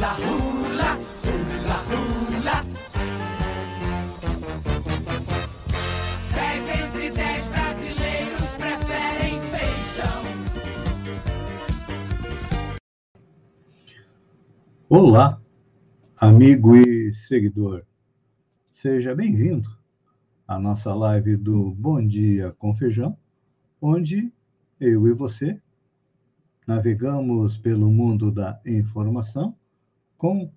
Hula, hula, hula, hula. Dez entre dez brasileiros preferem feijão. Olá, amigo e seguidor. Seja bem-vindo à nossa live do Bom Dia com Feijão, onde eu e você navegamos pelo mundo da informação com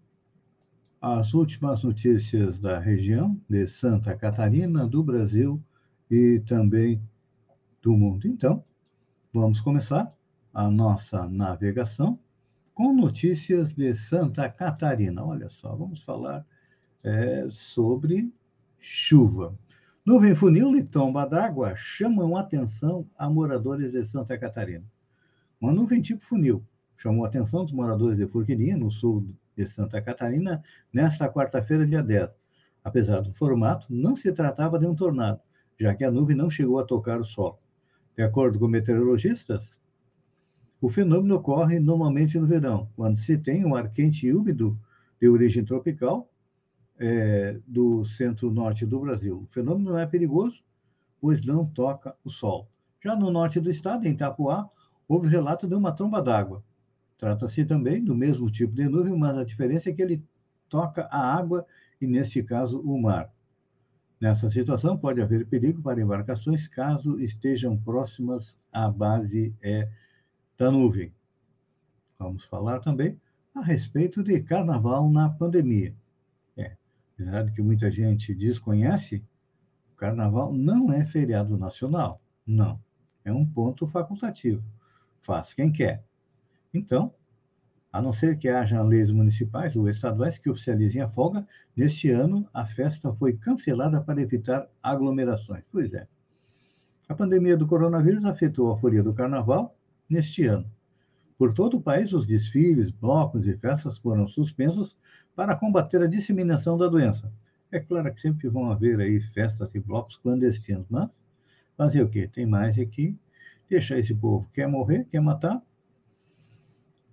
as últimas notícias da região de Santa Catarina, do Brasil e também do mundo. Então, vamos começar a nossa navegação com notícias de Santa Catarina. Olha só, vamos falar é, sobre chuva. Nuvem funil e tomba d'água chamam atenção a moradores de Santa Catarina. Uma nuvem tipo funil chamou a atenção dos moradores de Forquilinha, no sul de Santa Catarina, nesta quarta-feira, dia 10. Apesar do formato, não se tratava de um tornado, já que a nuvem não chegou a tocar o solo. De acordo com meteorologistas, o fenômeno ocorre normalmente no verão, quando se tem um ar quente e úmido de origem tropical é, do centro-norte do Brasil. O fenômeno não é perigoso, pois não toca o sol. Já no norte do estado, em Itapuá, houve relato de uma tromba d'água. Trata-se também do mesmo tipo de nuvem, mas a diferença é que ele toca a água e, neste caso, o mar. Nessa situação, pode haver perigo para embarcações caso estejam próximas à base é, da nuvem. Vamos falar também a respeito de carnaval na pandemia. É, apesar de que muita gente desconhece, o carnaval não é feriado nacional. Não. É um ponto facultativo. Faz quem quer. Então, a não ser que haja leis municipais ou estaduais que oficializem a folga, neste ano a festa foi cancelada para evitar aglomerações. Pois é. A pandemia do coronavírus afetou a folia do carnaval neste ano. Por todo o país, os desfiles, blocos e festas foram suspensos para combater a disseminação da doença. É claro que sempre vão haver aí festas e blocos clandestinos, mas fazer o quê? Tem mais é que deixar esse povo. Quer morrer, quer matar?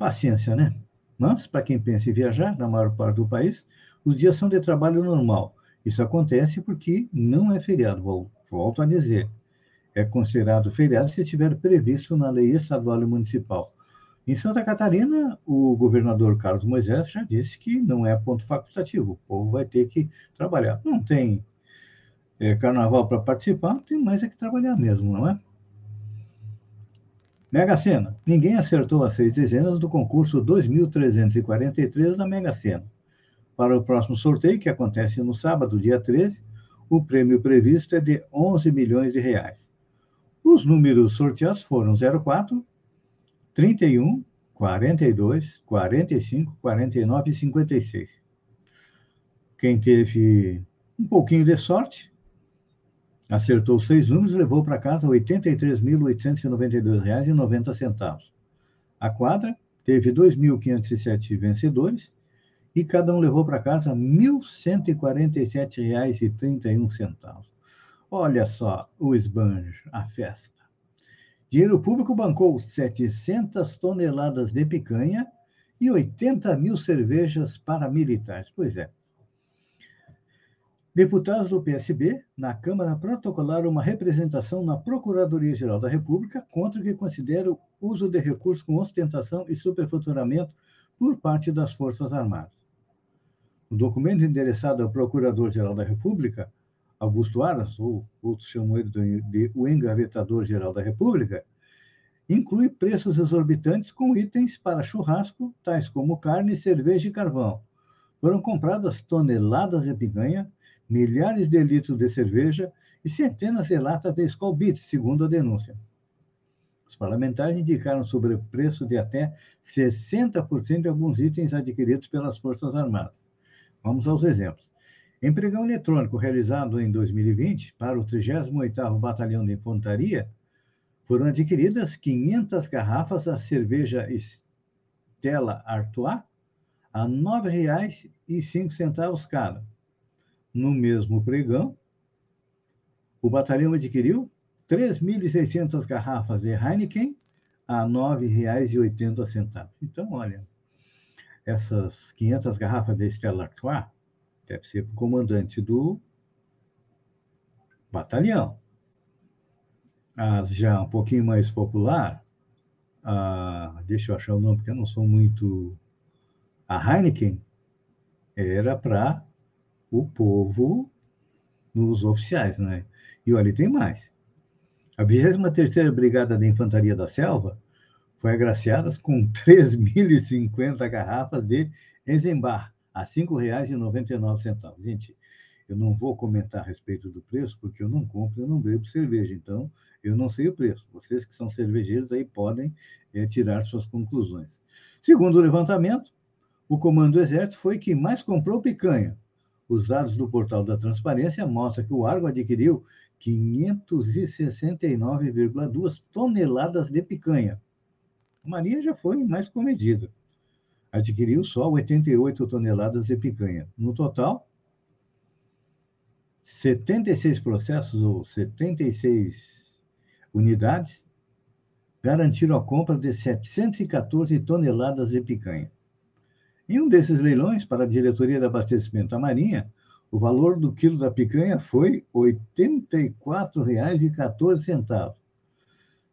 Paciência, né? Mas, para quem pensa em viajar, na maior parte do país, os dias são de trabalho normal. Isso acontece porque não é feriado, volto a dizer. É considerado feriado se estiver previsto na lei estadual e municipal. Em Santa Catarina, o governador Carlos Moisés já disse que não é ponto facultativo, o povo vai ter que trabalhar. Não tem é, carnaval para participar, tem mais é que trabalhar mesmo, não é? Mega Sena. Ninguém acertou as seis dezenas do concurso 2343 da Mega Sena. Para o próximo sorteio, que acontece no sábado, dia 13, o prêmio previsto é de 11 milhões de reais. Os números sorteados foram 04, 31, 42, 45, 49 e 56. Quem teve um pouquinho de sorte, acertou seis números e levou para casa R$ 83.892,90. A quadra teve 2.507 vencedores e cada um levou para casa R$ 1.147,31. Olha só o esbanjo, a festa. Dinheiro público bancou 700 toneladas de picanha e 80 mil cervejas paramilitares. Pois é. Deputados do PSB, na Câmara, protocolaram uma representação na Procuradoria-Geral da República contra o que considera o uso de recursos com ostentação e superfaturamento por parte das Forças Armadas. O documento endereçado ao Procurador-Geral da República Augusto Aras, ou outros chamam ele de o engavetador-geral da República, inclui preços exorbitantes com itens para churrasco, tais como carne, cerveja e carvão. Foram compradas toneladas de picanha, milhares de litros de cerveja e centenas de latas de Skol segundo a denúncia. Os parlamentares indicaram sobrepreço de até 60% de alguns itens adquiridos pelas Forças Armadas. Vamos aos exemplos. Em pregão eletrônico realizado em 2020 para o 38º Batalhão de Infantaria, foram adquiridas 500 garrafas da cerveja Stella Artois a R$ 9,05 cada. No mesmo pregão, o batalhão adquiriu 3.600 garrafas de Heineken a R$ 9,80. Então, olha, essas 500 garrafas de Stella Artois deve ser para o comandante do batalhão. As já um pouquinho mais popular, a, deixa eu achar o nome, porque eu não sou muito. A Heineken era para o povo nos oficiais, né? E olha, tem mais. A 23ª Brigada da Infantaria da Selva foi agraciada com 3.050 garrafas de Eisenbach a R$ 5,99. Gente, eu não vou comentar a respeito do preço, porque eu não compro, eu não bebo cerveja, então eu não sei o preço. Vocês que são cervejeiros aí podem é, tirar suas conclusões. Segundo o levantamento, o Comando do Exército foi quem mais comprou picanha. Os dados do portal da Transparência mostram que o Argo adquiriu 569,2 toneladas de picanha. Maria já foi mais comedida. Adquiriu só 88 toneladas de picanha. No total, 76 processos ou 76 unidades garantiram a compra de 714 toneladas de picanha. Em um desses leilões, para a diretoria de abastecimento da Marinha, o valor do quilo da picanha foi R$ 84,14.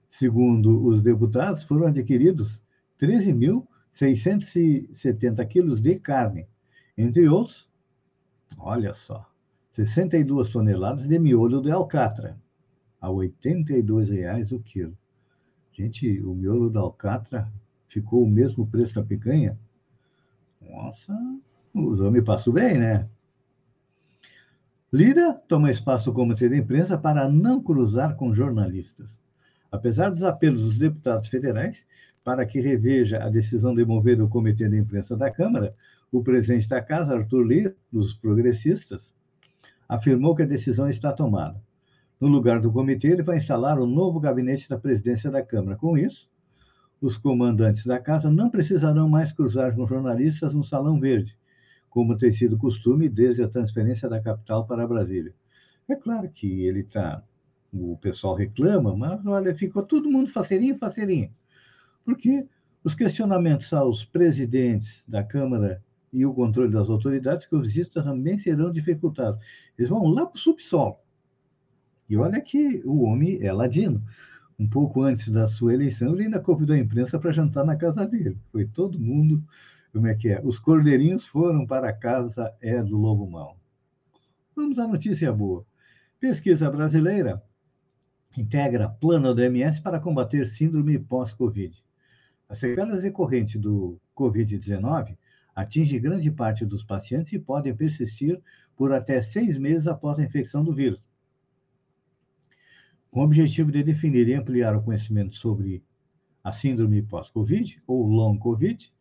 Segundo os deputados, foram adquiridos 13.670 quilos de carne, entre outros, olha só, 62 toneladas de miolo de alcatra, a R$ 82,00 o quilo. Gente, o miolo da alcatra ficou o mesmo preço da picanha? Nossa, os homens passam bem, né? Lira toma espaço como de imprensa para não cruzar com jornalistas. Apesar dos apelos dos deputados federais para que reveja a decisão de mover o comitê de imprensa da Câmara, o presidente da casa, Arthur Lira, dos progressistas, afirmou que a decisão está tomada. No lugar do comitê, ele vai instalar o novo gabinete da presidência da Câmara. Com isso, os comandantes da casa não precisarão mais cruzar com jornalistas no Salão Verde, como tem sido costume desde a transferência da capital para Brasília. É claro que ele está. O pessoal reclama, mas olha, ficou todo mundo faceirinho, faceirinho. Porque os questionamentos aos presidentes da Câmara e o controle das autoridades que os visitas também serão dificultados. Eles vão lá para o subsolo. E olha que o homem é ladino. Um pouco antes da sua eleição, ele ainda convidou a imprensa para jantar na casa dele. Foi todo mundo, como é que é? Os cordeirinhos foram para a casa é do lobo mau. Vamos à notícia boa. Pesquisa brasileira integra plano do MS para combater síndrome pós-Covid. As sequelas decorrentes do Covid-19 atinge grande parte dos pacientes e podem persistir por até seis meses após a infecção do vírus. Com o objetivo de definir e ampliar o conhecimento sobre a síndrome pós-Covid, ou long Covid,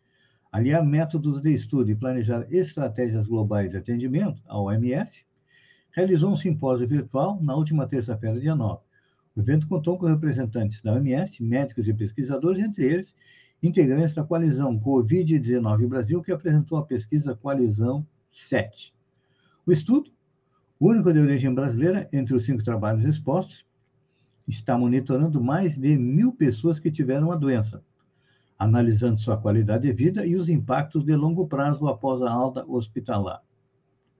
aliar métodos de estudo e planejar estratégias globais de atendimento, a OMS, realizou um simpósio virtual na última terça-feira, dia 9. O evento contou com representantes da OMS, médicos e pesquisadores, entre eles integrantes da coalizão Covid-19 Brasil, que apresentou a pesquisa Coalizão 7. O estudo, único de origem brasileira entre os cinco trabalhos expostos, está monitorando mais de mil pessoas que tiveram a doença, analisando sua qualidade de vida e os impactos de longo prazo após a alta hospitalar.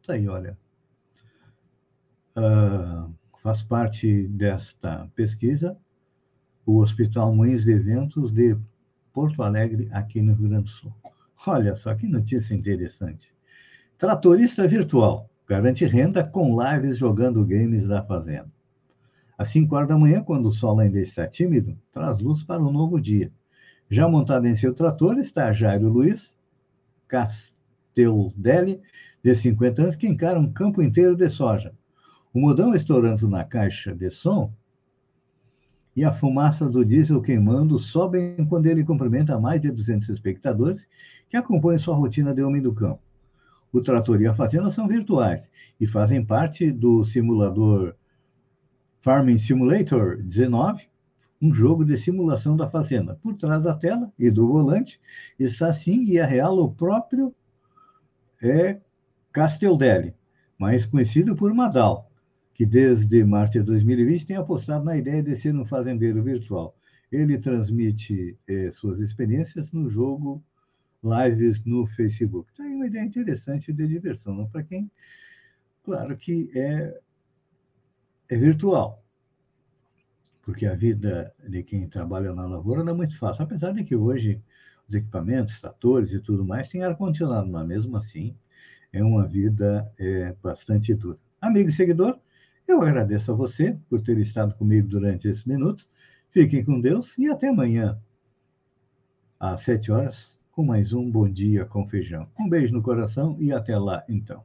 Está aí, olha. Uh, faz parte desta pesquisa o Hospital Moinhos de Eventos de Porto Alegre, aqui no Rio Grande do Sul. Olha só que notícia interessante. Tratorista virtual garante renda com lives jogando games da fazenda. Às 5 horas da manhã, quando o sol ainda está tímido, traz luz para um novo dia. Já montado em seu trator está Jairo Luiz Casteldelli, de 50 anos, que encara um campo inteiro de soja. O modão estourando na caixa de som e a fumaça do diesel queimando sobem quando ele cumprimenta mais de 200 espectadores que acompanham sua rotina de homem do campo. O trator e a fazenda são virtuais e fazem parte do simulador Farming Simulator 19, um jogo de simulação da fazenda. Por trás da tela e do volante está sim e é real o próprio é Casteldelli, mais conhecido por Madal, que desde março de 2020 tem apostado na ideia de ser um fazendeiro virtual. Ele transmite eh, suas experiências no jogo lives no Facebook. Então, é uma ideia interessante de diversão, para quem, claro que é, é virtual, porque a vida de quem trabalha na lavoura não é muito fácil, apesar de que hoje os equipamentos, tratores e tudo mais têm ar-condicionado, mas mesmo assim é uma vida é, bastante dura. Amigo e seguidor, eu agradeço a você por ter estado comigo durante esses minutos. Fiquem com Deus e até amanhã, às sete horas, com mais um Bom Dia com Feijão. Um beijo no coração e até lá, então.